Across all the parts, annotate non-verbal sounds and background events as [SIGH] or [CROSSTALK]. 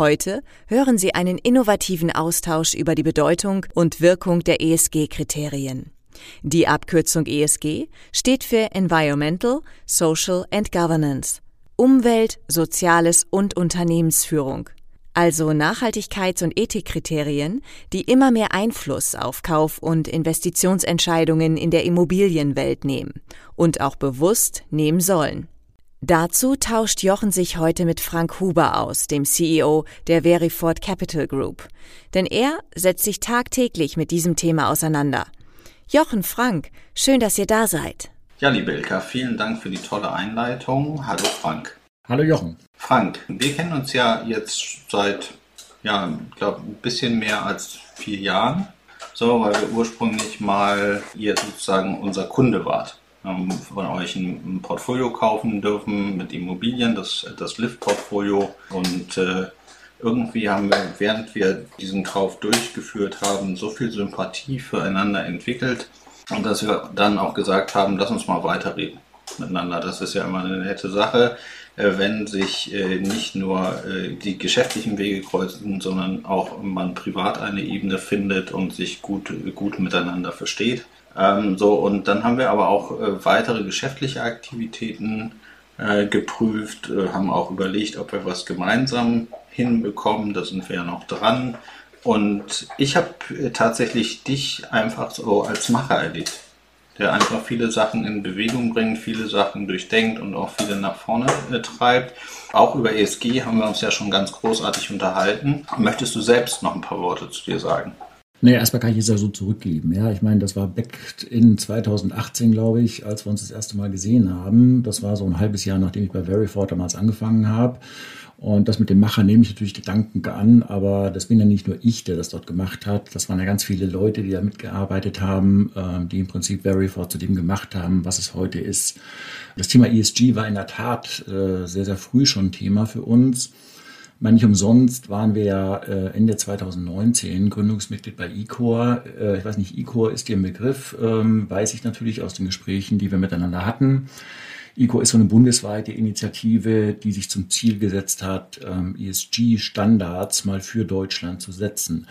Heute hören Sie einen innovativen Austausch über die Bedeutung und Wirkung der ESG-Kriterien. Die Abkürzung ESG steht für Environmental, Social and Governance. Umwelt, Soziales und Unternehmensführung. Also Nachhaltigkeits- und Ethikkriterien, die immer mehr Einfluss auf Kauf- und Investitionsentscheidungen in der Immobilienwelt nehmen und auch bewusst nehmen sollen. Dazu tauscht Jochen sich heute mit Frank Huber aus, dem CEO der Verifort Capital Group. Denn er setzt sich tagtäglich mit diesem Thema auseinander. Jochen, Frank, schön, dass ihr da seid. Ja, liebe Ilka, vielen Dank für die tolle Einleitung. Hallo Frank. Hallo Jochen. Frank, wir kennen uns ja jetzt seit, ja, ich glaube, ein bisschen mehr als vier Jahren. So, weil wir ursprünglich mal ihr sozusagen unser Kunde wart von euch ein, Portfolio kaufen dürfen mit Immobilien, das, das Lift-Portfolio. Und äh, irgendwie haben wir, während wir diesen Kauf durchgeführt haben, so viel Sympathie füreinander entwickelt dass wir dann auch gesagt haben, lass uns mal weiterreden miteinander. Das ist ja immer eine nette Sache, äh, wenn sich äh, nicht nur äh, die geschäftlichen Wege kreuzen, sondern auch man privat eine Ebene findet und sich gut, gut miteinander versteht. Ähm, so, und dann haben wir aber auch äh, weitere geschäftliche Aktivitäten äh, geprüft, äh, haben auch überlegt, ob wir was gemeinsam hinbekommen. Da sind wir ja noch dran. Und ich habe äh, tatsächlich dich einfach so als Macher erlebt, der einfach viele Sachen in Bewegung bringt, viele Sachen durchdenkt und auch viele nach vorne äh, treibt. Auch über ESG haben wir uns ja schon ganz großartig unterhalten. Möchtest du selbst noch ein paar Worte zu dir sagen? Nee, erstmal kann ich es ja so zurückgeben. Ja, ich meine, das war back in 2018, glaube ich, als wir uns das erste Mal gesehen haben. Das war so ein halbes Jahr, nachdem ich bei Verifort damals angefangen habe. Und das mit dem Macher nehme ich natürlich Gedanken an, aber das bin ja nicht nur ich, der das dort gemacht hat. Das waren ja ganz viele Leute, die da mitgearbeitet haben, ähm, die im Prinzip Verifort zu dem gemacht haben, was es heute ist. Das Thema ESG war in der Tat äh, sehr, sehr früh schon Thema für uns meine, nicht umsonst waren wir ja äh, Ende 2019 Gründungsmitglied bei ICOR. Äh, ich weiß nicht, ICOR ist dir ein Begriff, ähm, weiß ich natürlich aus den Gesprächen, die wir miteinander hatten. ICO ist so eine bundesweite Initiative, die sich zum Ziel gesetzt hat, ähm, ESG-Standards mal für Deutschland zu setzen.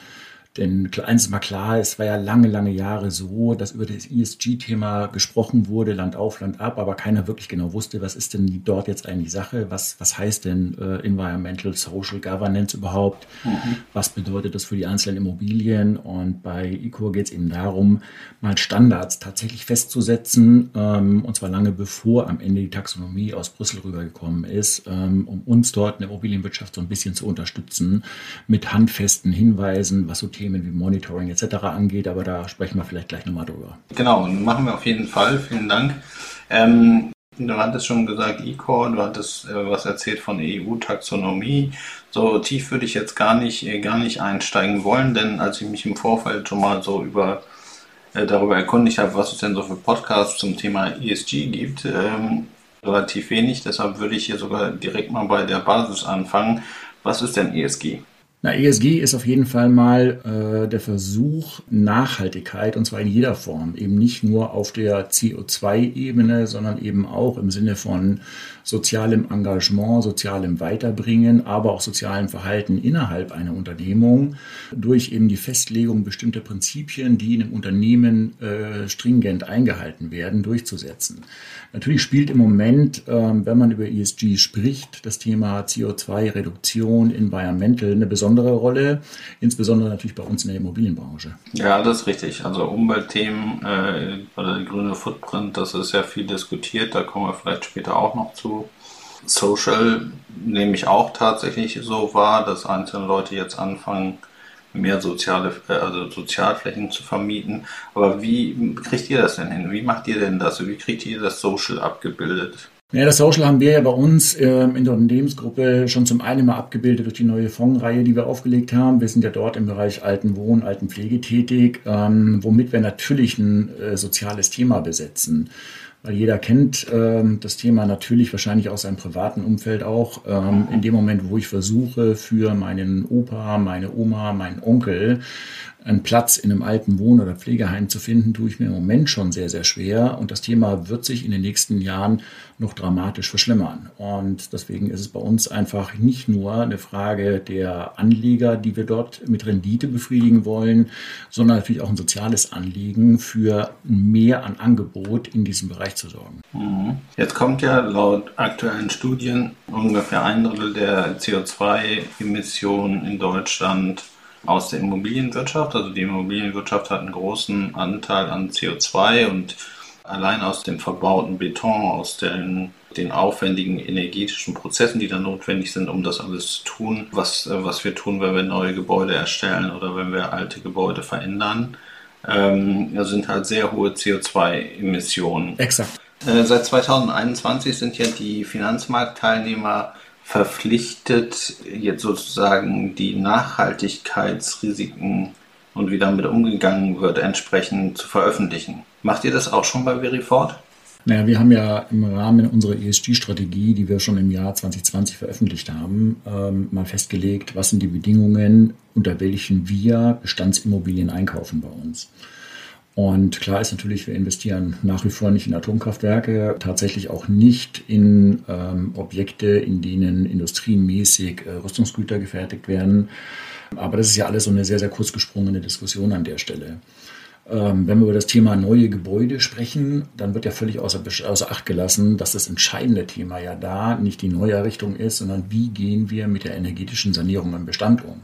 Denn eins ist mal klar, es war ja lange, lange Jahre so, dass über das ESG-Thema gesprochen wurde, Land auf, Land ab, aber keiner wirklich genau wusste, was ist denn dort jetzt eigentlich Sache, was, was heißt denn äh, Environmental Social Governance überhaupt, mhm. was bedeutet das für die einzelnen Immobilien? Und bei ICO geht es eben darum, mal Standards tatsächlich festzusetzen ähm, und zwar lange bevor am Ende die Taxonomie aus Brüssel rübergekommen ist, ähm, um uns dort in der Immobilienwirtschaft so ein bisschen zu unterstützen mit handfesten Hinweisen, was so Themen wie Monitoring etc. angeht, aber da sprechen wir vielleicht gleich nochmal drüber. Genau, machen wir auf jeden Fall. Vielen Dank. Ähm, du hattest schon gesagt E-Core, du hattest äh, was erzählt von EU-Taxonomie. So tief würde ich jetzt gar nicht, äh, gar nicht einsteigen wollen, denn als ich mich im Vorfeld schon mal so über äh, darüber erkundigt habe, was es denn so für Podcasts zum Thema ESG gibt, ähm, relativ wenig. Deshalb würde ich hier sogar direkt mal bei der Basis anfangen. Was ist denn ESG? Na, ESG ist auf jeden Fall mal äh, der Versuch, Nachhaltigkeit, und zwar in jeder Form, eben nicht nur auf der CO2-Ebene, sondern eben auch im Sinne von sozialem Engagement, sozialem Weiterbringen, aber auch sozialem Verhalten innerhalb einer Unternehmung durch eben die Festlegung bestimmter Prinzipien, die in einem Unternehmen äh, stringent eingehalten werden, durchzusetzen. Natürlich spielt im Moment, äh, wenn man über ESG spricht, das Thema CO2-Reduktion, Environmental eine besondere Rolle, insbesondere natürlich bei uns in der Immobilienbranche. Ja, das ist richtig. Also Umweltthemen äh, oder der grüne Footprint, das ist ja viel diskutiert, da kommen wir vielleicht später auch noch zu. Social nehme ich auch tatsächlich so wahr, dass einzelne Leute jetzt anfangen, mehr soziale, äh, also Sozialflächen zu vermieten. Aber wie kriegt ihr das denn hin? Wie macht ihr denn das? Wie kriegt ihr das Social abgebildet? Ja, das Social haben wir ja bei uns ähm, in der Unternehmensgruppe schon zum einen mal abgebildet durch die neue Fondsreihe, die wir aufgelegt haben. Wir sind ja dort im Bereich alten Wohnen, alten tätig, ähm, womit wir natürlich ein äh, soziales Thema besetzen. Weil jeder kennt ähm, das Thema natürlich wahrscheinlich aus seinem privaten Umfeld auch. Ähm, in dem Moment, wo ich versuche, für meinen Opa, meine Oma, meinen Onkel einen Platz in einem alten Wohn- oder Pflegeheim zu finden, tue ich mir im Moment schon sehr, sehr schwer. Und das Thema wird sich in den nächsten Jahren noch dramatisch verschlimmern. Und deswegen ist es bei uns einfach nicht nur eine Frage der Anleger, die wir dort mit Rendite befriedigen wollen, sondern natürlich auch ein soziales Anliegen für mehr an Angebot in diesem Bereich zu sorgen. Mhm. Jetzt kommt ja laut aktuellen Studien ungefähr ein Drittel der CO2-Emissionen in Deutschland aus der Immobilienwirtschaft. Also die Immobilienwirtschaft hat einen großen Anteil an CO2 und allein aus dem verbauten Beton, aus den, den aufwendigen energetischen Prozessen, die dann notwendig sind, um das alles zu tun, was, was wir tun, wenn wir neue Gebäude erstellen oder wenn wir alte Gebäude verändern, ähm, sind halt sehr hohe CO2-Emissionen. Exakt. Äh, seit 2021 sind ja die Finanzmarktteilnehmer verpflichtet, jetzt sozusagen die Nachhaltigkeitsrisiken und wie damit umgegangen wird, entsprechend zu veröffentlichen. Macht ihr das auch schon bei Verifort? Naja, wir haben ja im Rahmen unserer ESG-Strategie, die wir schon im Jahr 2020 veröffentlicht haben, ähm, mal festgelegt, was sind die Bedingungen, unter welchen wir Bestandsimmobilien einkaufen bei uns. Und klar ist natürlich, wir investieren nach wie vor nicht in Atomkraftwerke, tatsächlich auch nicht in ähm, Objekte, in denen industriemäßig äh, Rüstungsgüter gefertigt werden. Aber das ist ja alles so eine sehr, sehr kurz gesprungene Diskussion an der Stelle. Ähm, wenn wir über das Thema neue Gebäude sprechen, dann wird ja völlig außer, außer Acht gelassen, dass das entscheidende Thema ja da nicht die Neuerrichtung ist, sondern wie gehen wir mit der energetischen Sanierung im Bestand um.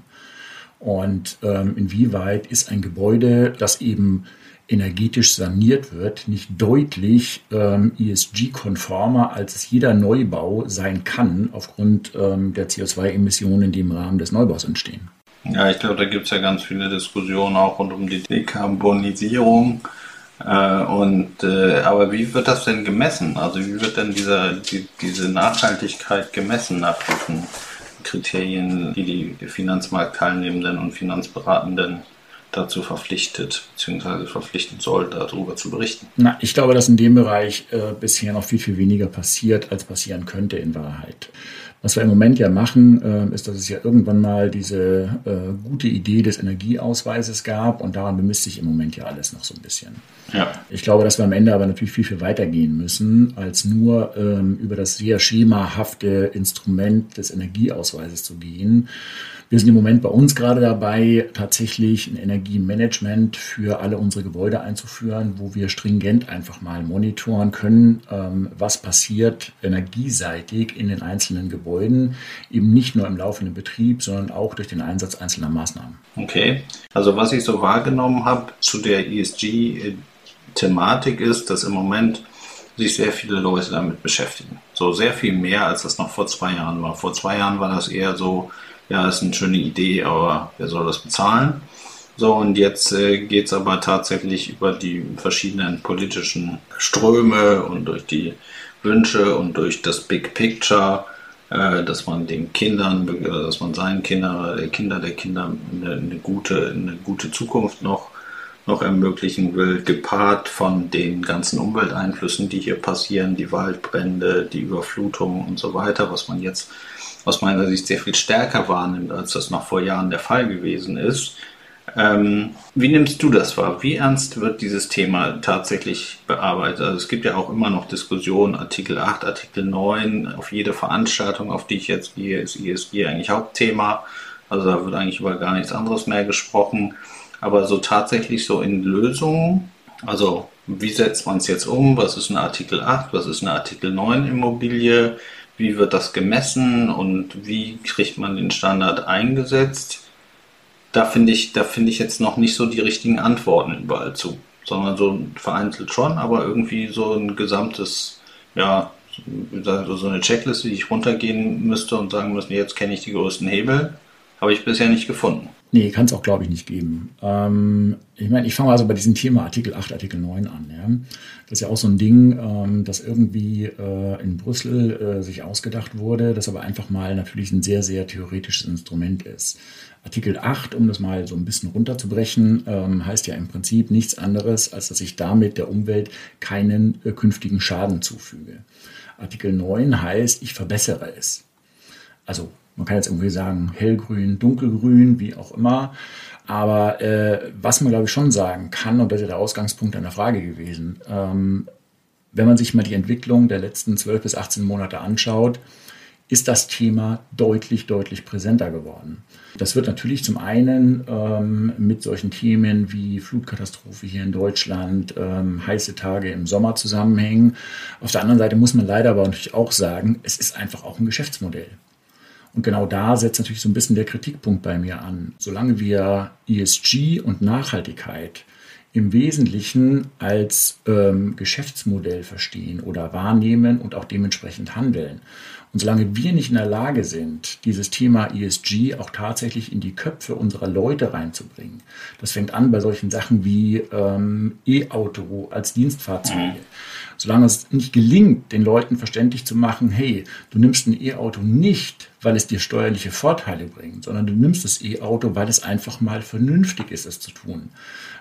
Und ähm, inwieweit ist ein Gebäude, das eben energetisch saniert wird, nicht deutlich ähm, ESG-konformer, als es jeder Neubau sein kann, aufgrund ähm, der CO2-Emissionen, die im Rahmen des Neubaus entstehen. Ja, ich glaube, da gibt es ja ganz viele Diskussionen auch rund um die Dekarbonisierung. Äh, und, äh, aber wie wird das denn gemessen? Also wie wird denn dieser, die, diese Nachhaltigkeit gemessen nach diesen Kriterien, die die Finanzmarktteilnehmenden und Finanzberatenden dazu verpflichtet, beziehungsweise verpflichten soll, darüber zu berichten. Na, ich glaube, dass in dem Bereich äh, bisher noch viel, viel weniger passiert, als passieren könnte in Wahrheit. Was wir im Moment ja machen, äh, ist, dass es ja irgendwann mal diese äh, gute Idee des Energieausweises gab und daran bemisst sich im Moment ja alles noch so ein bisschen. Ja. Ich glaube, dass wir am Ende aber natürlich viel, viel weiter gehen müssen, als nur ähm, über das sehr schemahafte Instrument des Energieausweises zu gehen wir sind im Moment bei uns gerade dabei, tatsächlich ein Energiemanagement für alle unsere Gebäude einzuführen, wo wir stringent einfach mal monitoren können, ähm, was passiert energieseitig in den einzelnen Gebäuden, eben nicht nur im laufenden Betrieb, sondern auch durch den Einsatz einzelner Maßnahmen. Okay, also was ich so wahrgenommen habe zu der ESG-Thematik ist, dass im Moment sich sehr viele Leute damit beschäftigen. So sehr viel mehr, als das noch vor zwei Jahren war. Vor zwei Jahren war das eher so, ja, ist eine schöne Idee, aber wer soll das bezahlen? So, und jetzt äh, geht es aber tatsächlich über die verschiedenen politischen Ströme und durch die Wünsche und durch das Big Picture, äh, dass man den Kindern, dass man seinen Kindern, der Kinder der Kinder eine, eine, gute, eine gute Zukunft noch, noch ermöglichen will, gepaart von den ganzen Umwelteinflüssen, die hier passieren, die Waldbrände, die Überflutungen und so weiter, was man jetzt aus meiner Sicht sehr viel stärker wahrnimmt, als das noch vor Jahren der Fall gewesen ist. Ähm, wie nimmst du das wahr? Wie ernst wird dieses Thema tatsächlich bearbeitet? Also es gibt ja auch immer noch Diskussionen, Artikel 8, Artikel 9, auf jede Veranstaltung, auf die ich jetzt gehe, ist ESG eigentlich Hauptthema. Also da wird eigentlich über gar nichts anderes mehr gesprochen. Aber so tatsächlich so in Lösungen, also wie setzt man es jetzt um? Was ist eine Artikel 8? Was ist eine Artikel 9 Immobilie? wie wird das gemessen und wie kriegt man den Standard eingesetzt? Da finde ich, da finde ich jetzt noch nicht so die richtigen Antworten überall zu, sondern so vereinzelt schon, aber irgendwie so ein gesamtes, ja, so eine Checkliste, die ich runtergehen müsste und sagen müsste, jetzt kenne ich die größten Hebel, habe ich bisher nicht gefunden. Nee, kann es auch, glaube ich, nicht geben. Ähm, ich meine, ich fange also bei diesem Thema Artikel 8, Artikel 9 an. Ja? Das ist ja auch so ein Ding, ähm, das irgendwie äh, in Brüssel äh, sich ausgedacht wurde, das aber einfach mal natürlich ein sehr, sehr theoretisches Instrument ist. Artikel 8, um das mal so ein bisschen runterzubrechen, ähm, heißt ja im Prinzip nichts anderes, als dass ich damit der Umwelt keinen äh, künftigen Schaden zufüge. Artikel 9 heißt, ich verbessere es. Also man kann jetzt irgendwie sagen, hellgrün, dunkelgrün, wie auch immer. Aber äh, was man, glaube ich, schon sagen kann, und das ist ja der Ausgangspunkt einer Frage gewesen, ähm, wenn man sich mal die Entwicklung der letzten 12 bis 18 Monate anschaut, ist das Thema deutlich, deutlich präsenter geworden. Das wird natürlich zum einen ähm, mit solchen Themen wie Flutkatastrophe hier in Deutschland, ähm, heiße Tage im Sommer zusammenhängen. Auf der anderen Seite muss man leider aber natürlich auch sagen, es ist einfach auch ein Geschäftsmodell. Und genau da setzt natürlich so ein bisschen der Kritikpunkt bei mir an. Solange wir ESG und Nachhaltigkeit im Wesentlichen als ähm, Geschäftsmodell verstehen oder wahrnehmen und auch dementsprechend handeln. Und solange wir nicht in der Lage sind, dieses Thema ESG auch tatsächlich in die Köpfe unserer Leute reinzubringen, das fängt an bei solchen Sachen wie ähm, E-Auto als Dienstfahrzeug. Mhm solange es nicht gelingt, den Leuten verständlich zu machen, hey, du nimmst ein E-Auto nicht, weil es dir steuerliche Vorteile bringt, sondern du nimmst das E-Auto, weil es einfach mal vernünftig ist, es zu tun.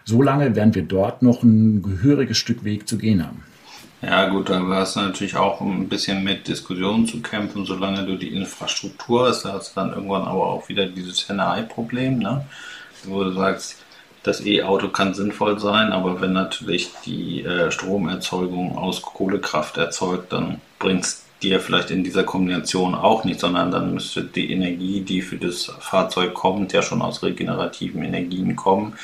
Solange werden wir dort noch ein gehöriges Stück Weg zu gehen haben. Ja gut, da hast du natürlich auch ein bisschen mit Diskussionen zu kämpfen, solange du die Infrastruktur hast. Da hast du dann irgendwann aber auch wieder dieses Henne-Ei-Problem, ne? wo du sagst, das E-Auto kann sinnvoll sein, aber wenn natürlich die äh, Stromerzeugung aus Kohlekraft erzeugt, dann bringt es dir vielleicht in dieser Kombination auch nicht, sondern dann müsste die Energie, die für das Fahrzeug kommt, ja schon aus regenerativen Energien kommen,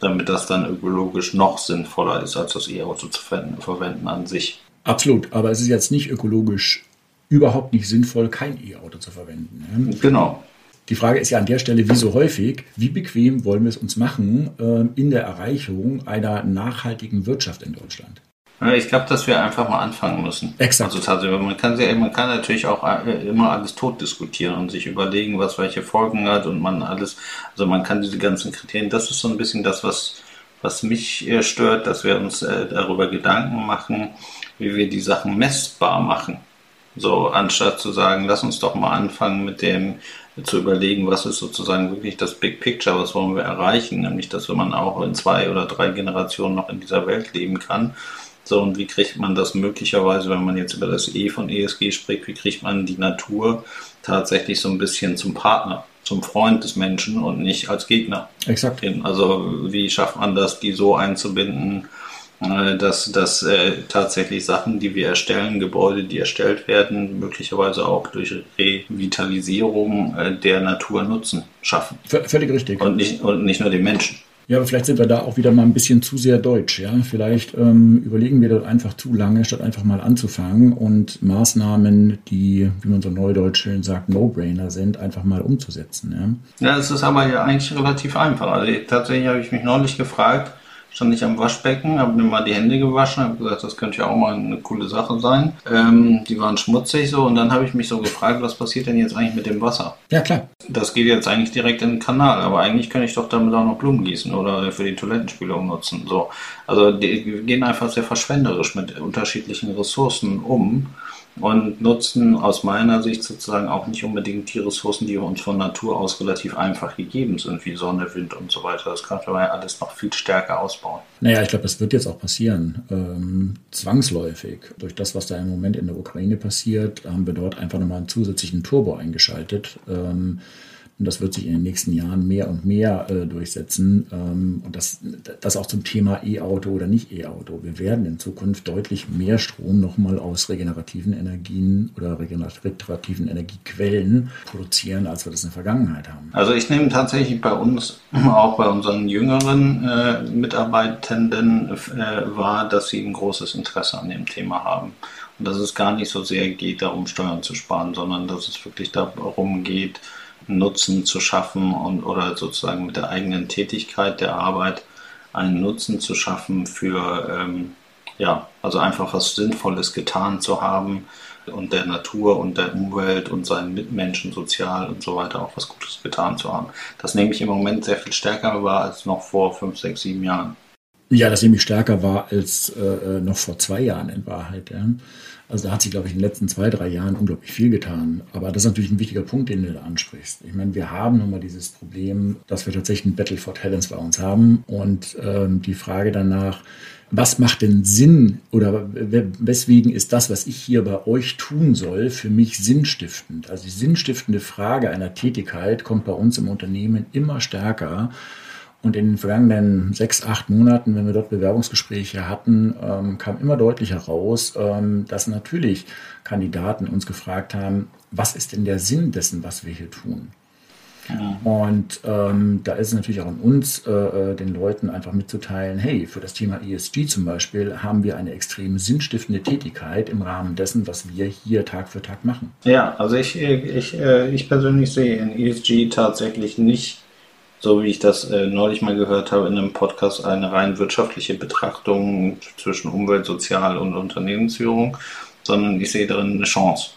damit das dann ökologisch noch sinnvoller ist, als das E-Auto zu verwenden an sich. Absolut, aber es ist jetzt nicht ökologisch überhaupt nicht sinnvoll, kein E-Auto zu verwenden. Ne? Genau. Die Frage ist ja an der Stelle, wie so häufig, wie bequem wollen wir es uns machen äh, in der Erreichung einer nachhaltigen Wirtschaft in Deutschland? Ich glaube, dass wir einfach mal anfangen müssen. Exakt. Also tatsächlich, man kann, man kann natürlich auch äh, immer alles tot diskutieren und sich überlegen, was welche Folgen hat und man alles, also man kann diese ganzen Kriterien, das ist so ein bisschen das, was, was mich äh, stört, dass wir uns äh, darüber Gedanken machen, wie wir die Sachen messbar machen. So, anstatt zu sagen, lass uns doch mal anfangen mit dem, zu überlegen, was ist sozusagen wirklich das Big Picture, was wollen wir erreichen, nämlich dass man auch in zwei oder drei Generationen noch in dieser Welt leben kann. So, und wie kriegt man das möglicherweise, wenn man jetzt über das E von ESG spricht, wie kriegt man die Natur tatsächlich so ein bisschen zum Partner, zum Freund des Menschen und nicht als Gegner? Exakt. Also, wie schafft man das, die so einzubinden, äh, dass, dass äh, tatsächlich Sachen, die wir erstellen, Gebäude, die erstellt werden, möglicherweise auch durch Revitalisierung äh, der Natur Nutzen schaffen. V völlig richtig. Und nicht, und nicht nur den Menschen. Ja, aber vielleicht sind wir da auch wieder mal ein bisschen zu sehr deutsch. Ja? Vielleicht ähm, überlegen wir dort einfach zu lange, statt einfach mal anzufangen und Maßnahmen, die, wie man so neudeutsch schön sagt, No-Brainer sind, einfach mal umzusetzen. Ja, ja es ist aber ja eigentlich relativ einfach. Also tatsächlich habe ich mich neulich gefragt, stand ich am Waschbecken, habe mir mal die Hände gewaschen, habe gesagt, das könnte ja auch mal eine coole Sache sein. Ähm, die waren schmutzig so und dann habe ich mich so gefragt, was passiert denn jetzt eigentlich mit dem Wasser? Ja, klar. Das geht jetzt eigentlich direkt in den Kanal, aber eigentlich könnte ich doch damit auch noch Blumen gießen oder für die Toilettenspülung nutzen. So. Also die gehen einfach sehr verschwenderisch mit unterschiedlichen Ressourcen um und nutzen aus meiner Sicht sozusagen auch nicht unbedingt die Ressourcen, die uns von Natur aus relativ einfach gegeben sind, wie Sonne, Wind und so weiter. Das könnte man ja alles noch viel stärker ausbauen. Naja, ich glaube, das wird jetzt auch passieren. Ähm, zwangsläufig. Durch das, was da im Moment in der Ukraine passiert, haben wir dort einfach nochmal einen zusätzlichen Turbo eingeschaltet. Ähm, und das wird sich in den nächsten Jahren mehr und mehr äh, durchsetzen. Ähm, und das, das auch zum Thema E-Auto oder nicht E-Auto. Wir werden in Zukunft deutlich mehr Strom nochmal aus regenerativen Energien oder regenerativen Energiequellen produzieren, als wir das in der Vergangenheit haben. Also ich nehme tatsächlich bei uns, [CLEARS THROAT] auch bei unseren jüngeren äh, Mitarbeitenden äh, wahr, dass sie ein großes Interesse an dem Thema haben. Und dass es gar nicht so sehr geht, darum Steuern zu sparen, sondern dass es wirklich darum geht, Nutzen zu schaffen und oder sozusagen mit der eigenen Tätigkeit der Arbeit einen Nutzen zu schaffen für, ähm, ja, also einfach was Sinnvolles getan zu haben, und der Natur und der Umwelt und seinen Mitmenschen sozial und so weiter auch was Gutes getan zu haben. Das nehme ich im Moment sehr viel stärker wahr als noch vor fünf, sechs, sieben Jahren. Ja, das nehme ich stärker wahr als äh, äh, noch vor zwei Jahren in Wahrheit. Ja. Also da hat sich, glaube ich, in den letzten zwei, drei Jahren unglaublich viel getan. Aber das ist natürlich ein wichtiger Punkt, den du da ansprichst. Ich meine, wir haben nun mal dieses Problem, dass wir tatsächlich ein Battle for Talents bei uns haben. Und ähm, die Frage danach, was macht denn Sinn oder weswegen ist das, was ich hier bei euch tun soll, für mich sinnstiftend? Also die sinnstiftende Frage einer Tätigkeit kommt bei uns im Unternehmen immer stärker. Und in den vergangenen sechs, acht Monaten, wenn wir dort Bewerbungsgespräche hatten, ähm, kam immer deutlicher raus, ähm, dass natürlich Kandidaten uns gefragt haben, was ist denn der Sinn dessen, was wir hier tun? Und ähm, da ist es natürlich auch an uns, äh, äh den Leuten einfach mitzuteilen, hey, für das Thema ESG zum Beispiel haben wir eine extrem sinnstiftende Tätigkeit im Rahmen dessen, was wir hier Tag für Tag machen. Ja, also ich, ich, äh, ich persönlich sehe in ESG tatsächlich nicht so wie ich das äh, neulich mal gehört habe in einem Podcast, eine rein wirtschaftliche Betrachtung zwischen Umwelt, Sozial und Unternehmensführung, sondern ich sehe darin eine Chance.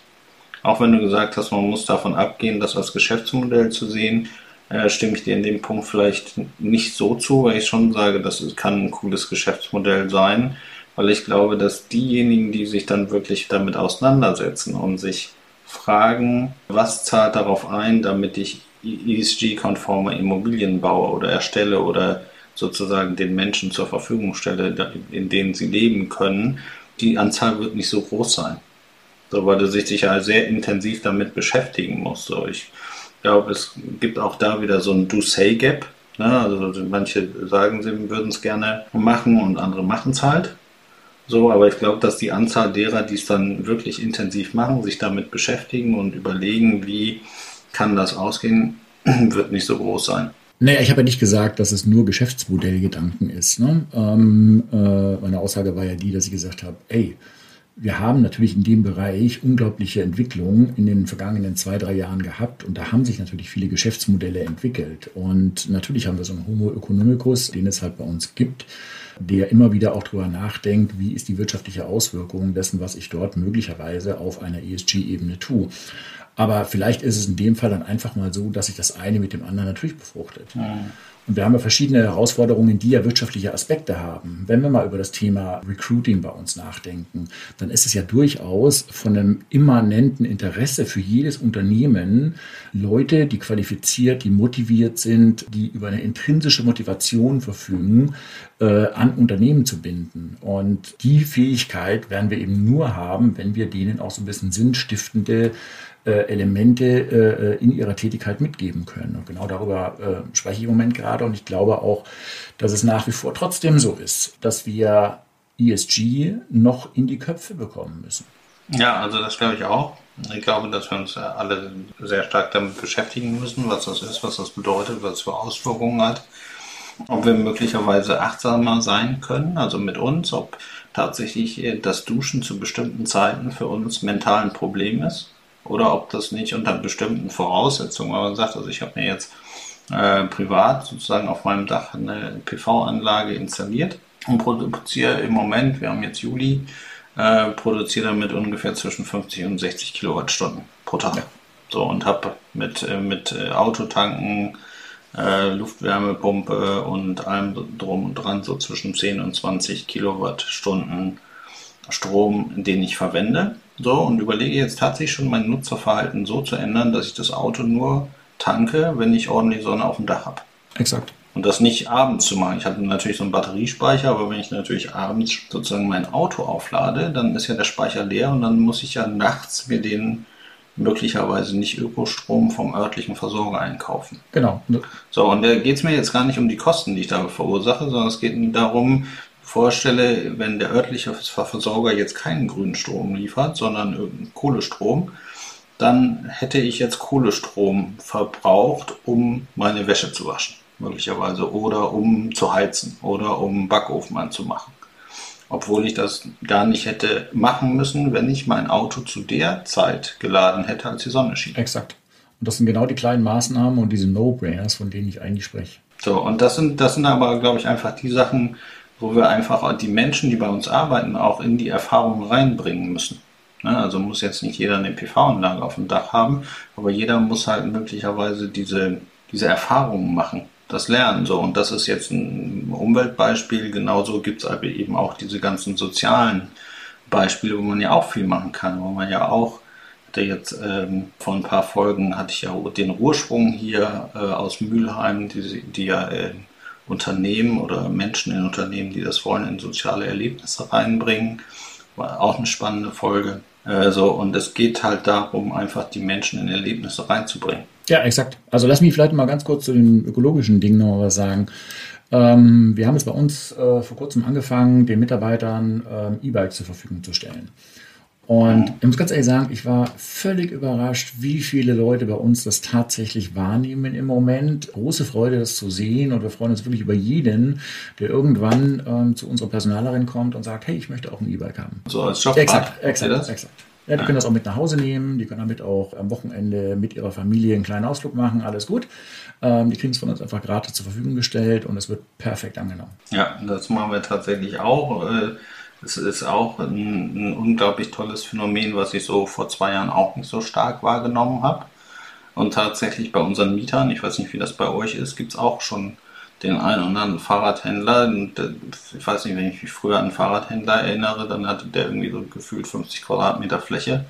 Auch wenn du gesagt hast, man muss davon abgehen, das als Geschäftsmodell zu sehen, äh, stimme ich dir in dem Punkt vielleicht nicht so zu, weil ich schon sage, das kann ein cooles Geschäftsmodell sein, weil ich glaube, dass diejenigen, die sich dann wirklich damit auseinandersetzen und sich fragen, was zahlt darauf ein, damit ich ESG-konforme Immobilien baue oder erstelle oder sozusagen den Menschen zur Verfügung stelle, in denen sie leben können, die Anzahl wird nicht so groß sein. So, weil du sich ja sehr intensiv damit beschäftigen musst. So, ich glaube, es gibt auch da wieder so ein Do-Say-Gap. Ne? Also manche sagen, sie würden es gerne machen und andere machen es halt. So, aber ich glaube, dass die Anzahl derer, die es dann wirklich intensiv machen, sich damit beschäftigen und überlegen, wie kann das ausgehen, [CLEARS THROAT] wird nicht so groß sein. Naja, ich habe ja nicht gesagt, dass es nur Geschäftsmodellgedanken ist. Ne? Ähm, äh, meine Aussage war ja die, dass ich gesagt habe, ey, wir haben natürlich in dem Bereich unglaubliche Entwicklungen in den vergangenen zwei, drei Jahren gehabt und da haben sich natürlich viele Geschäftsmodelle entwickelt. Und natürlich haben wir so einen Homo economicus, den es halt bei uns gibt, der immer wieder auch darüber nachdenkt, wie ist die wirtschaftliche Auswirkung dessen, was ich dort möglicherweise auf einer ESG-Ebene tue. Aber vielleicht ist es in dem Fall dann einfach mal so, dass sich das eine mit dem anderen natürlich befruchtet. Mhm. Und wir haben ja verschiedene Herausforderungen, die ja wirtschaftliche Aspekte haben. Wenn wir mal über das Thema Recruiting bei uns nachdenken, dann ist es ja durchaus von einem immanenten Interesse für jedes Unternehmen, Leute, die qualifiziert, die motiviert sind, die über eine intrinsische Motivation verfügen, äh, an Unternehmen zu binden. Und die Fähigkeit werden wir eben nur haben, wenn wir denen auch so ein bisschen sinnstiftende Elemente äh, in ihrer Tätigkeit mitgeben können. Und genau darüber äh, spreche ich im Moment gerade. Und ich glaube auch, dass es nach wie vor trotzdem so ist, dass wir ESG noch in die Köpfe bekommen müssen. Ja, also das glaube ich auch. Ich glaube, dass wir uns alle sehr stark damit beschäftigen müssen, was das ist, was das bedeutet, was für Auswirkungen hat. Ob wir möglicherweise achtsamer sein können, also mit uns, ob tatsächlich das Duschen zu bestimmten Zeiten für uns mental ein Problem ist oder ob das nicht unter bestimmten Voraussetzungen, weil man sagt, also ich habe mir jetzt äh, privat sozusagen auf meinem Dach eine PV-Anlage installiert und produziere im Moment, wir haben jetzt Juli, äh, produziere damit ungefähr zwischen 50 und 60 Kilowattstunden pro Tag. Ja. So und habe mit, äh, mit äh, Autotanken, äh, Luftwärmepumpe und allem drum und dran so zwischen 10 und 20 Kilowattstunden Strom, den ich verwende. So, und überlege jetzt tatsächlich schon mein Nutzerverhalten so zu ändern, dass ich das Auto nur tanke, wenn ich ordentlich Sonne auf dem Dach habe. Exakt. Und das nicht abends zu machen. Ich habe natürlich so einen Batteriespeicher, aber wenn ich natürlich abends sozusagen mein Auto auflade, dann ist ja der Speicher leer und dann muss ich ja nachts mir den möglicherweise nicht Ökostrom vom örtlichen Versorger einkaufen. Genau. So, und da geht es mir jetzt gar nicht um die Kosten, die ich da verursache, sondern es geht darum, vorstelle, wenn der örtliche Versorger jetzt keinen grünen Strom liefert, sondern irgendeinen Kohlestrom, dann hätte ich jetzt Kohlestrom verbraucht, um meine Wäsche zu waschen, möglicherweise, oder um zu heizen oder um Backofen anzumachen. Obwohl ich das gar nicht hätte machen müssen, wenn ich mein Auto zu der Zeit geladen hätte, als die Sonne schien. Exakt. Und das sind genau die kleinen Maßnahmen und diese No-Brainers, von denen ich eigentlich spreche. So, und das sind, das sind aber, glaube ich, einfach die Sachen, wo wir einfach die Menschen, die bei uns arbeiten, auch in die Erfahrung reinbringen müssen. Ne? Also muss jetzt nicht jeder eine PV-Anlage auf dem Dach haben, aber jeder muss halt möglicherweise diese, diese Erfahrungen machen, das Lernen. So. Und das ist jetzt ein Umweltbeispiel. Genauso gibt es eben auch diese ganzen sozialen Beispiele, wo man ja auch viel machen kann, wo man ja auch hatte jetzt ähm, vor ein paar Folgen hatte ich ja den Ursprung hier äh, aus Mülheim, die, die ja äh, Unternehmen oder Menschen in Unternehmen, die das wollen, in soziale Erlebnisse reinbringen. War auch eine spannende Folge. Äh, und es geht halt darum, einfach die Menschen in Erlebnisse reinzubringen. Ja, exakt. Also lass mich vielleicht mal ganz kurz zu den ökologischen Dingen noch was sagen. Ähm, wir haben es bei uns äh, vor kurzem angefangen, den Mitarbeitern ähm, E-Bikes zur Verfügung zu stellen. Und ich muss ganz ehrlich sagen, ich war völlig überrascht, wie viele Leute bei uns das tatsächlich wahrnehmen im Moment. Große Freude, das zu sehen. Und wir freuen uns wirklich über jeden, der irgendwann ähm, zu unserer Personalerin kommt und sagt, hey, ich möchte auch ein E-Bike haben. So als Job. Exakt, exakt, exakt. Ja, die können das auch mit nach Hause nehmen, die können damit auch am Wochenende mit ihrer Familie einen kleinen Ausflug machen, alles gut. Ähm, die kriegen es von uns einfach gratis zur Verfügung gestellt und es wird perfekt angenommen. Ja, das machen wir tatsächlich auch. Äh, es ist auch ein, ein, unglaublich tolles Phänomen, was ich so vor zwei Jahren auch nicht so stark wahrgenommen habe. Und tatsächlich bei unseren Mietern, ich weiß nicht, wie das bei euch ist, gibt es auch schon den einen oder anderen Fahrradhändler. Und äh, ich weiß nicht, wenn ich mich früher an einen Fahrradhändler erinnere, dann hatte der irgendwie so gefühlt 50 Quadratmeter Fläche.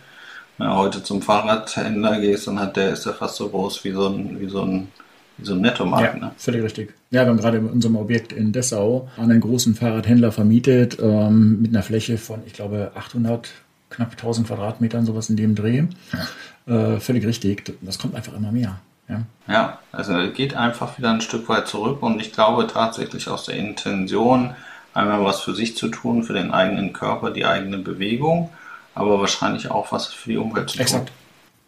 Wenn du heute zum Fahrradhändler gehst, dann hat der, ist der fast so groß wie so ein, wie so ein so ein Nettomarkt. Ja, ne? völlig richtig. Ja, wir haben gerade in unserem Objekt in Dessau an einen großen Fahrradhändler vermietet ähm, mit einer Fläche von, ich glaube, 800, knapp 1000 Quadratmetern, sowas in dem Dreh. Ja. Äh, völlig richtig. Das kommt einfach immer mehr. Ja. ja, also geht einfach wieder ein Stück weit zurück und ich glaube tatsächlich aus der Intention, einmal was für sich zu tun, für den eigenen Körper, die eigene Bewegung, aber wahrscheinlich auch was für die Umwelt zu tun. Exakt.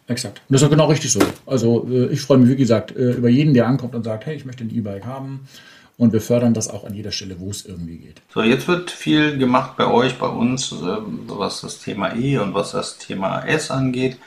Exakt. Und das ist genau richtig so. Also äh, ich freue mich, wie gesagt, äh, über jeden, der ankommt und sagt, hey, ich möchte ein E-Bike haben. Und wir fördern das auch an jeder Stelle, wo es irgendwie geht. So, jetzt wird viel gemacht bei euch, bei uns, ähm, was das Thema E und was das Thema S angeht.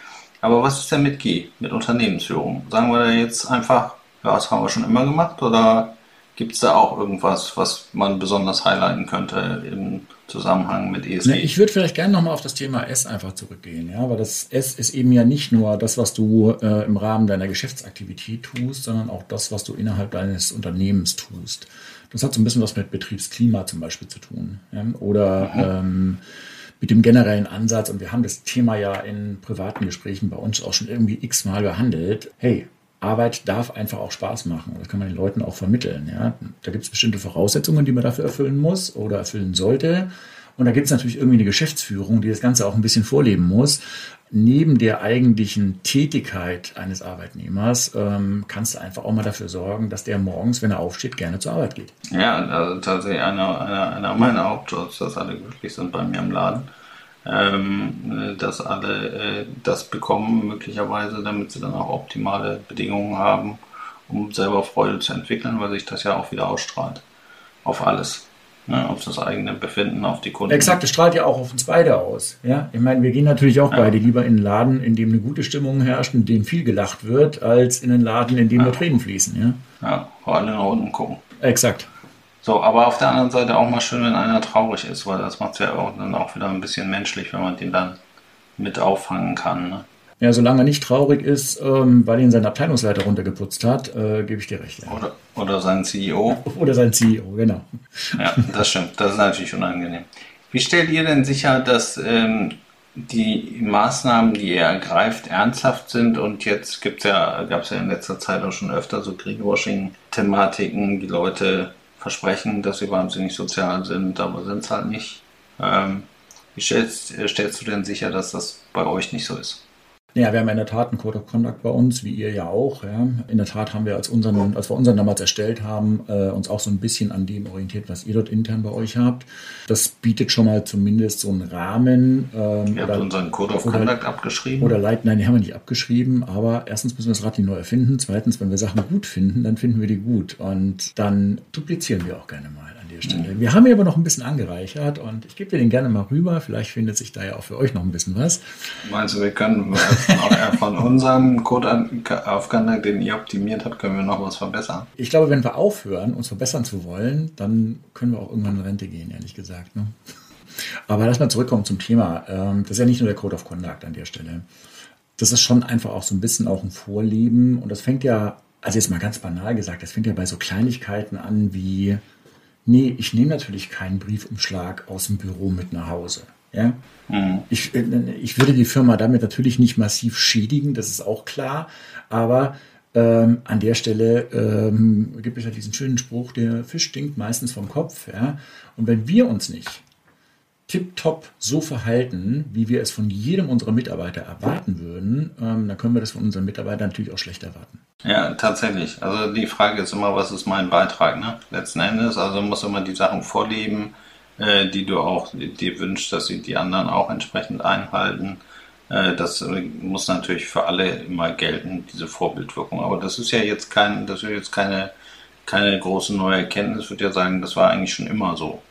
Aber was ist denn mit G, mit Unternehmensführung? Sagen wir da jetzt einfach, ja, das haben wir schon immer gemacht oder gibt es da auch irgendwas, was man besonders highlighten könnte im Zusammenhang mit ESG. Ich würde vielleicht gerne nochmal auf das Thema S einfach zurückgehen, ja, weil das S ist eben ja nicht nur das, was du äh, im Rahmen deiner Geschäftsaktivität tust, sondern auch das, was du innerhalb deines Unternehmens tust. Das hat so ein bisschen was mit Betriebsklima zum Beispiel zu tun. Ja? Oder mhm. ähm, mit dem generellen Ansatz, und wir haben das Thema ja in privaten Gesprächen bei uns auch schon irgendwie x-mal behandelt. Hey, Arbeit darf einfach auch Spaß machen. Das kann man den Leuten auch vermitteln. Ja? Da gibt es bestimmte Voraussetzungen, die man dafür erfüllen muss oder erfüllen sollte. Und da gibt es natürlich irgendwie eine Geschäftsführung, die das Ganze auch ein bisschen vorleben muss. Neben der eigentlichen Tätigkeit eines Arbeitnehmers ähm, kannst du einfach auch mal dafür sorgen, dass der morgens, wenn er aufsteht, gerne zur Arbeit geht. Ja, also tatsächlich einer, einer, einer meiner Hauptjobs, dass alle glücklich sind bei mir im Laden ähm, dass alle äh, das bekommen, möglicherweise, damit sie dann auch optimale Bedingungen haben, um selber Freude zu entwickeln, weil sich das ja auch wieder ausstrahlt. Auf alles. Ne, auf das eigene Befinden, auf die Kunden. Exakt, es strahlt ja auch auf uns beide aus. Ja? Ich meine, wir gehen natürlich auch ja. beide lieber in einen Laden, in dem eine gute Stimmung herrscht, in dem viel gelacht wird, als in einen Laden, in dem ja. nur Tränen fließen. Ja, ja vor allem nach unten gucken. Exakt. So, aber auf der anderen Seite auch mal schön, wenn einer traurig ist, weil das macht es ja auch, dann auch wieder ein bisschen menschlich, wenn man den dann mit auffangen kann. Ne? Ja, solange er nicht traurig ist, ähm, weil ihn sein Abteilungsleiter runtergeputzt hat, äh, gebe ich dir recht. Ja. Oder, oder sein CEO. [LAUGHS] Oder sein CEO, genau. Ja, das stimmt. Das ist natürlich unangenehm. Wie stellt ihr denn sicher, dass ähm, die Maßnahmen, die ihr ergreift, ernsthaft sind? Und jetzt gibt's ja, gab es ja in letzter Zeit auch schon öfter so Greenwashing-Thematiken, die Leute versprechen, dass sie wahnsinnig sozial sind, aber sind es halt nicht. Ähm, wie stellst, stellst du denn sicher, dass das bei euch nicht so ist? Ja, wir haben in der Tat einen Code of Conduct bei uns, wie ihr ja auch. Ja. In der Tat haben wir, als, unseren, als wir unseren damals erstellt haben, äh, uns auch so ein bisschen an dem orientiert, was ihr dort intern bei euch habt. Das bietet schon mal zumindest so einen Rahmen. Ähm, ihr habt unseren Code of oder, Conduct abgeschrieben? Oder Leit, nein, den haben wir nicht abgeschrieben, aber erstens müssen wir das Rad nicht neu erfinden. Zweitens, wenn wir Sachen gut finden, dann finden wir die gut. Und dann duplizieren wir auch gerne mal der Stelle. Wir haben ihn aber noch ein bisschen angereichert und ich gebe dir den gerne mal rüber. Vielleicht findet sich da ja auch für euch noch ein bisschen was. Meinst du, wir können von unserem Code auf Conduct, den ihr optimiert habt, können wir noch was verbessern? Ich glaube, wenn wir aufhören, uns verbessern zu wollen, dann können wir auch irgendwann in Rente gehen, ehrlich gesagt. Ne? Aber lass mal zurückkommen zum Thema. Ähm, das ist ja nicht nur der Code of Conduct an der Stelle. Das ist schon einfach auch so ein bisschen auch ein Vorleben. Und das fängt ja, also jetzt mal ganz banal gesagt, das fängt ja bei so Kleinigkeiten an wie, nee, ich nehme natürlich keinen Briefumschlag aus dem Büro mit nach Hause. Ja? Mhm. Ich, äh, ich würde die Firma damit natürlich nicht massiv schädigen, das ist auch klar. Aber ähm, an der Stelle ähm, gibt es ja diesen schönen Spruch, der Fisch stinkt meistens vom Kopf. Ja? Und wenn wir uns nicht tipptopp so verhalten, wie wir es von jedem unserer Mitarbeiter erwarten würden, ähm, dann können wir das von unseren Mitarbeitern natürlich auch schlecht erwarten. Ja, tatsächlich. Also die Frage ist immer, was ist mein Beitrag? Ne? Letzten Endes, also muss immer die Sachen vorleben, äh, die du auch dir wünschst, dass sie die anderen auch entsprechend einhalten. Äh, das muss natürlich für alle immer gelten, diese Vorbildwirkung. Aber das ist ja jetzt kein, das ist jetzt keine, keine große neue Erkenntnis. Ich würde ja sagen, das war eigentlich schon immer so.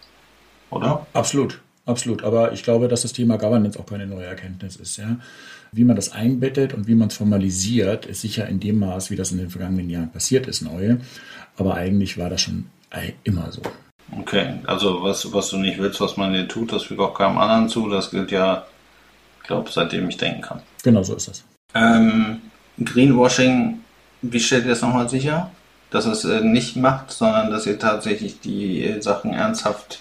Oder? Absolut, absolut. Aber ich glaube, dass das Thema Governance auch keine neue Erkenntnis ist. Ja? Wie man das einbettet und wie man es formalisiert, ist sicher in dem Maß, wie das in den vergangenen Jahren passiert ist, neu. Aber eigentlich war das schon immer so. Okay, also was, was du nicht willst, was man dir tut, das fügt auch keinem anderen zu. Das gilt ja glaube, seitdem ich denken kann. Genau so ist das. Ähm, Greenwashing, wie stellt ihr das nochmal sicher? Dass es äh, nicht macht, sondern dass ihr tatsächlich die äh, Sachen ernsthaft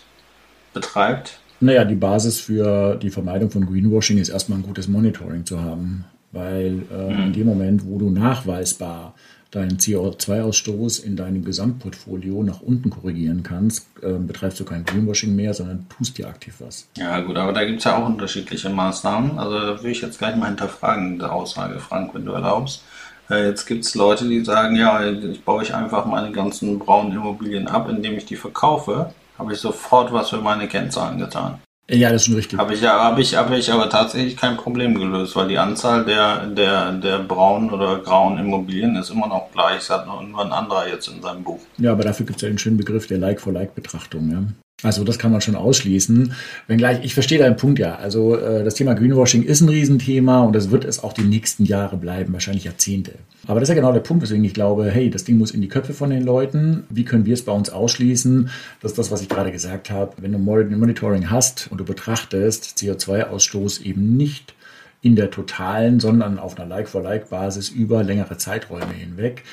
betreibt? Naja, die Basis für die Vermeidung von Greenwashing ist erstmal ein gutes Monitoring zu haben. Weil äh, mhm. in dem Moment, wo du nachweisbar deinen CO2-Ausstoß in deinem Gesamtportfolio nach unten korrigieren kannst, äh, betreibst du kein Greenwashing mehr, sondern tust dir aktiv was. Ja gut, aber da gibt es ja auch unterschiedliche Maßnahmen. Also da will ich jetzt gleich mal hinterfragen, diese Aussage, Frank, wenn du erlaubst. Äh, jetzt gibt es Leute, die sagen, ja, ich baue ich einfach meine ganzen braunen Immobilien ab, indem ich die verkaufe, habe ich sofort was für meine Kennzahlen getan. Ja, das ist schon richtig. Habe ich, hab ich, hab ich aber tatsächlich kein Problem gelöst, weil die Anzahl der, der, der braunen oder grauen Immobilien ist immer noch gleich. Das hat nur ein anderer jetzt in seinem Buch. Ja, aber dafür gibt es ja den schönen Begriff der Like-for-Like-Betrachtung. Ja? Also das kann man schon ausschließen. Wenngleich, ich verstehe deinen Punkt ja. Also äh, das Thema Greenwashing ist ein Riesenthema und das wird es auch die nächsten Jahre bleiben, wahrscheinlich Jahrzehnte. Aber das ist ja genau der Punkt, weswegen ich glaube, hey, das Ding muss in die Köpfe von den Leuten. Wie können wir es bei uns ausschließen? Das ist das, was ich gerade gesagt habe. Wenn du Monitoring hast und du betrachtest CO2-Ausstoß eben nicht in der totalen, sondern auf einer Like-for-Like-Basis über längere Zeiträume hinweg,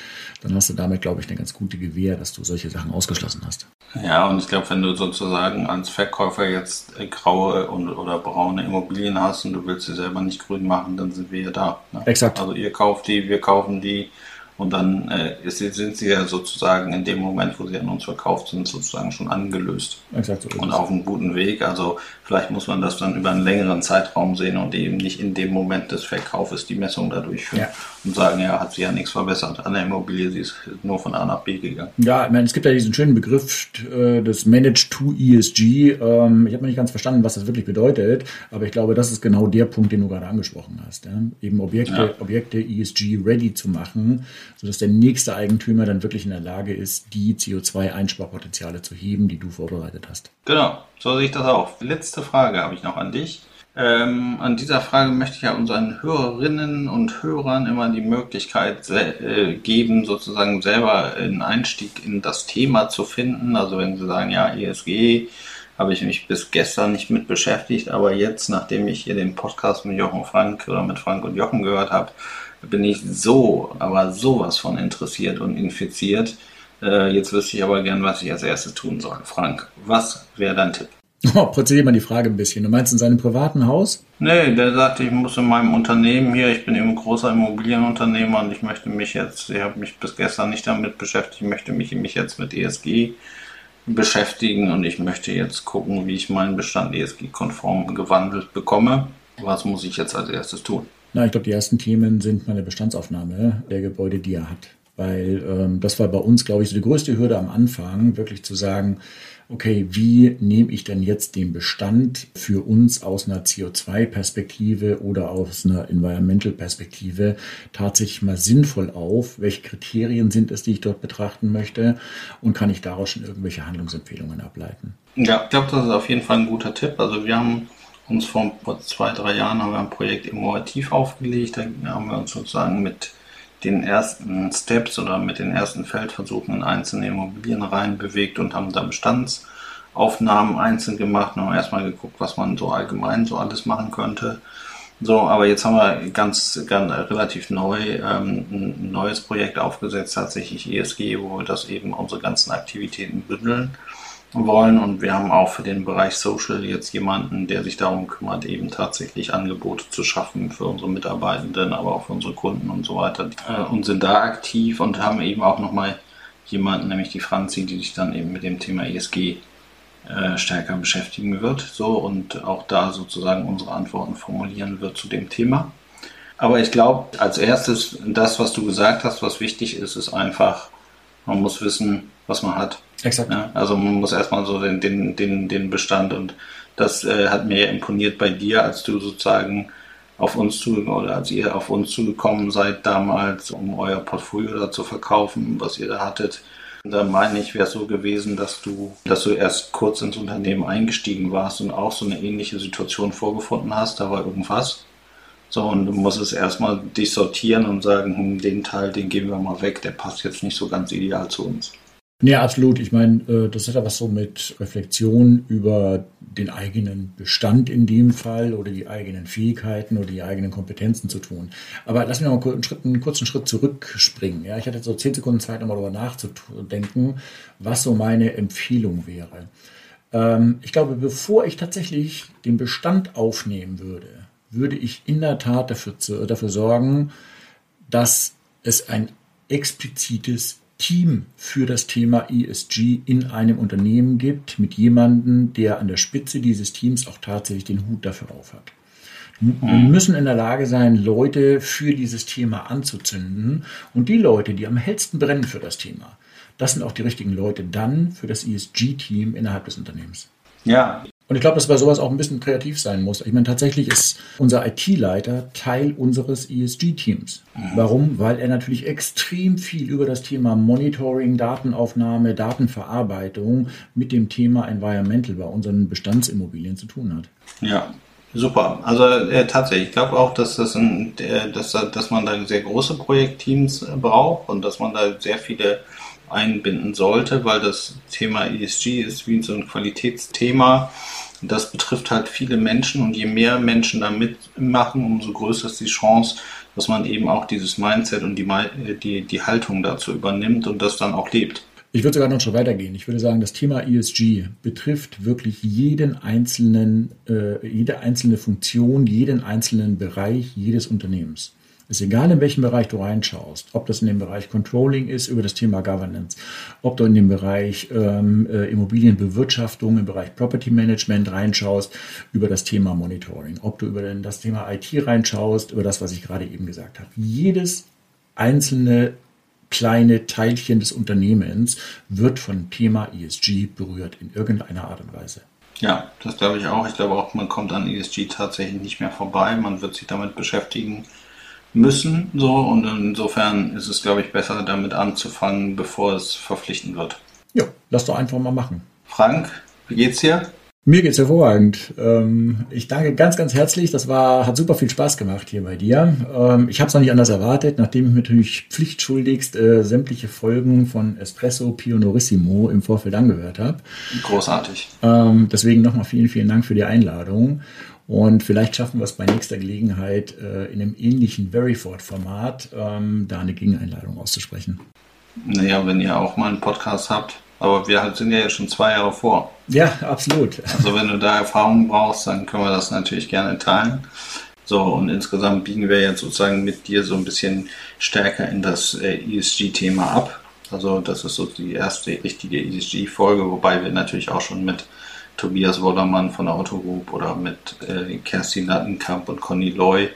dann hast du damit, glaube ich, eine ganz gute Gewähr, dass du solche Sachen ausgeschlossen hast. Ja, und ich glaube, wenn du sozusagen als Verkäufer jetzt graue und, oder braune Immobilien hast und du willst sie selber nicht grün machen, dann sind wir ja da. Ne? Exakt. Also ihr kauft die, wir kaufen die und dann äh, sind sie ja sozusagen in dem Moment, wo sie an uns verkauft sind, sozusagen schon angelöst. Exakt so und auf einem guten Weg. Also vielleicht muss man das dann über einen längeren Zeitraum sehen und eben nicht in dem Moment des Verkaufes die Messung da durchführen ja. und sagen, ja, hat sich ja nichts verbessert an der Immobilie, sie ist nur von A nach B gegangen. Ja, ich meine, es gibt ja diesen schönen Begriff äh, des Managed to ESG. Ähm, ich habe noch nicht ganz verstanden, was das wirklich bedeutet, aber ich glaube, das ist genau der Punkt, den du gerade angesprochen hast. Ja? Eben Objekte, ja. Objekte ESG ready zu machen sodass der nächste Eigentümer dann wirklich in der Lage ist, die CO2-Einsparpotenziale zu heben, die du vorbereitet hast. Genau, so sehe ich das auch. Letzte Frage habe ich noch an dich. Ähm, an dieser Frage möchte ich ja unseren Hörerinnen und Hörern immer die Möglichkeit äh, geben, sozusagen selber einen Einstieg in das Thema zu finden. Also wenn sie sagen, ja, ESG habe ich mich bis gestern nicht mit beschäftigt, aber jetzt, nachdem ich hier den Podcast mit Jochen Frank oder mit Frank und Jochen gehört habe, bin ich so, aber sowas von interessiert und infiziert. Äh, jetzt wüsste ich aber gern, was ich als erstes tun soll. Frank, was wäre dein Tipp? Oh, präzisiere mal die Frage ein bisschen. Du meinst in seinem privaten Haus? Nee, der sagte, ich muss in meinem Unternehmen hier, ich bin eben ein großer Immobilienunternehmer und ich möchte mich jetzt, ich habe mich bis gestern nicht damit beschäftigt, ich möchte mich, mich jetzt mit ESG beschäftigen und ich möchte jetzt gucken, wie ich meinen Bestand ESG-konform gewandelt bekomme. Was muss ich jetzt als erstes tun? Na, ich glaube, die ersten Themen sind meine Bestandsaufnahme der Gebäude, die er hat. Weil ähm, das war bei uns, glaube ich, so die größte Hürde am Anfang, wirklich zu sagen, okay, wie nehme ich denn jetzt den Bestand für uns aus einer CO2-Perspektive oder aus einer Environmental-Perspektive tatsächlich mal sinnvoll auf? Welche Kriterien sind es, die ich dort betrachten möchte? Und kann ich daraus schon irgendwelche Handlungsempfehlungen ableiten? Ja, ich glaube, das ist auf jeden Fall ein guter Tipp. Also wir haben uns vor, zwei, drei Jahren haben wir ein Projekt innovativ aufgelegt. Da haben wir uns sozusagen mit den ersten Steps oder mit den ersten Feldversuchen in einzelne Immobilien rein bewegt und haben da Bestandsaufnahmen Aufnahmen einzeln gemacht und haben erstmal geguckt, was man so allgemein so alles machen könnte. So, aber jetzt haben wir ganz, ganz relativ neu ähm, ein neues Projekt aufgesetzt, tatsächlich ESG, wo wir das eben unsere ganzen Aktivitäten bündeln wollen. Und wir haben auch für den Bereich Social jetzt jemanden, der sich darum kümmert, eben tatsächlich Angebote zu schaffen für unsere Mitarbeitenden, aber auch für unsere Kunden und so weiter. Und sind da aktiv und haben eben auch nochmal jemanden, nämlich die Franzi, die sich dann eben mit dem Thema ESG äh, stärker beschäftigen wird. So und auch da sozusagen unsere Antworten formulieren wird zu dem Thema. Aber ich glaube, als erstes, das, was du gesagt hast, was wichtig ist, ist einfach, man muss wissen, was man hat. Exakt. Ja, also man muss erstmal so den, den, den, den Bestand und das äh, hat mir imponiert bei dir, als du sozusagen auf uns zu oder als ihr auf uns zugekommen seid damals, um euer Portfolio da zu verkaufen, was ihr da hattet. Da meine ich, wäre es so gewesen, dass du, dass du erst kurz ins Unternehmen eingestiegen warst und auch so eine ähnliche Situation vorgefunden hast, da war irgendwas. So, und du musst es erstmal dich sortieren und sagen, hm, den Teil, den geben wir mal weg, der passt jetzt nicht so ganz ideal zu uns. Ja, absolut. Ich meine, äh, das hat ja was so mit Reflexion über den eigenen Bestand in dem Fall oder die eigenen Fähigkeiten oder die eigenen Kompetenzen zu tun. Aber lass mich noch einen, Schritt, einen kurzen Schritt zurückspringen. Ja, ich hatte so zehn Sekunden Zeit, nochmal darüber nachzudenken, was so meine Empfehlung wäre. Ähm, ich glaube, bevor ich tatsächlich den Bestand aufnehmen würde, würde ich in der Tat dafür, dafür sorgen, dass es ein explizites Team für das Thema ESG in einem Unternehmen gibt, mit jemandem, der an der Spitze dieses Teams auch tatsächlich den Hut dafür aufhat. Wir mhm. müssen in der Lage sein, Leute für dieses Thema anzuzünden. Und die Leute, die am hellsten brennen für das Thema, das sind auch die richtigen Leute dann für das ESG-Team innerhalb des Unternehmens. Ja, und ich glaube, dass bei sowas auch ein bisschen kreativ sein muss. Ich meine, tatsächlich ist unser IT-Leiter Teil unseres ESG-Teams. Mhm. Warum? Weil er natürlich extrem viel über das Thema Monitoring, Datenaufnahme, Datenverarbeitung mit dem Thema Environmental bei unseren Bestandsimmobilien zu tun hat. Ja, Super. Also äh, tatsächlich, ich glaube auch, dass, das ein, äh, dass, dass man da sehr große Projektteams braucht und dass man da sehr viele einbinden sollte, weil das Thema ESG ist wie so ein Qualitätsthema. Das betrifft halt viele Menschen und je mehr Menschen da mitmachen, umso größer ist die Chance, dass man eben auch dieses Mindset und die, die, die Haltung dazu übernimmt und das dann auch lebt. Ich würde sogar noch schon weitergehen. Ich würde sagen, das Thema ESG betrifft wirklich jeden einzelnen, äh, jede einzelne Funktion, jeden einzelnen Bereich jedes Unternehmens. Ist egal, in welchen Bereich du reinschaust, ob das in dem Bereich Controlling ist, über das Thema Governance, ob du in dem Bereich ähm, äh, Immobilienbewirtschaftung, im Bereich Property Management reinschaust, über das Thema Monitoring, ob du über das Thema IT reinschaust, über das, was ich gerade eben gesagt habe. Jedes einzelne kleine Teilchen des Unternehmens wird von Thema ESG berührt in irgendeiner Art und Weise. Ja, das glaube ich auch. Ich glaube auch, man kommt an ESG tatsächlich nicht mehr vorbei. Man wird sich damit beschäftigen müssen. So, und insofern ist es, glaube ich, besser, damit anzufangen, bevor es verpflichtend wird. Ja, lass doch einfach mal machen. Frank, wie geht's dir? Mir geht's hervorragend. Ähm, ich danke ganz, ganz herzlich. Das war, hat super viel Spaß gemacht hier bei dir. Ähm, ich habe es noch nicht anders erwartet, nachdem ich mir natürlich pflichtschuldigst äh, sämtliche Folgen von Espresso Pionorissimo im Vorfeld angehört habe. Großartig. Ähm, deswegen nochmal vielen, vielen Dank für die Einladung. Und vielleicht schaffen wir es bei nächster Gelegenheit äh, in einem ähnlichen Veryford-Format, ähm, da eine Gegeneinladung auszusprechen. Naja, wenn ihr auch mal einen Podcast habt. Aber wir sind ja jetzt schon zwei Jahre vor. Ja, absolut. Also wenn du da Erfahrungen brauchst, dann können wir das natürlich gerne teilen. So, und insgesamt biegen wir jetzt sozusagen mit dir so ein bisschen stärker in das äh, ESG-Thema ab. Also das ist so die erste richtige ESG-Folge, wobei wir natürlich auch schon mit Tobias Wollermann von der Autogroup oder mit äh, Kerstin Lattenkamp und Conny Loy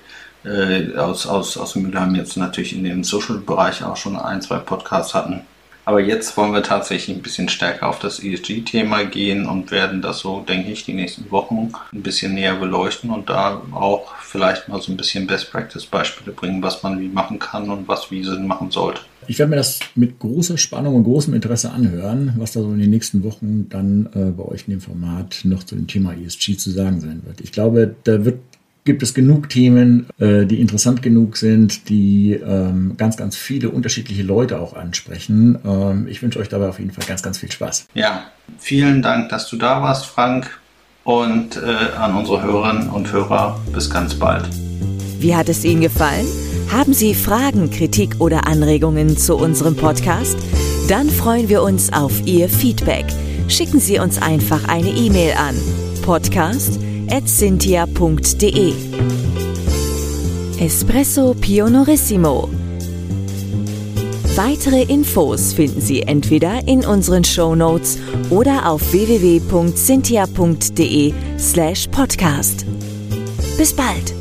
äh, aus, aus, aus Mülheim jetzt natürlich in den Social-Bereich auch schon ein, zwei Podcasts hatten. Aber jetzt wollen wir tatsächlich ein bisschen stärker auf das ESG-Thema gehen und werden das so, denke ich, die nächsten Wochen ein bisschen näher beleuchten und da auch vielleicht mal so ein bisschen Best-Practice-Beispiele bringen, was man wie machen kann und was wie Sinn machen sollte. Ich werde mir das mit großer Spannung und großem Interesse anhören, was da so in den nächsten Wochen dann äh, bei euch in dem Format noch zu dem Thema ESG zu sagen sein wird. Ich glaube, da wird gibt es genug Themen, äh, die interessant genug sind, die ähm, ganz, ganz viele unterschiedliche Leute auch ansprechen. Ähm, ich wünsche euch dabei auf jeden Fall ganz, ganz viel Spaß. Ja, vielen Dank, dass du da warst, Frank. Und äh, an unsere Hörerinnen und Hörer bis ganz bald. Wie hat es Ihnen gefallen? Haben Sie Fragen, Kritik oder Anregungen zu unserem Podcast? Dann freuen wir uns auf Ihr Feedback. Schicken Sie uns einfach eine E-Mail an podcast.cynthia.de Espresso Pionorissimo Weitere Infos finden Sie entweder in unseren Show Notes oder auf www.cynthia.de slash podcast. Bis bald!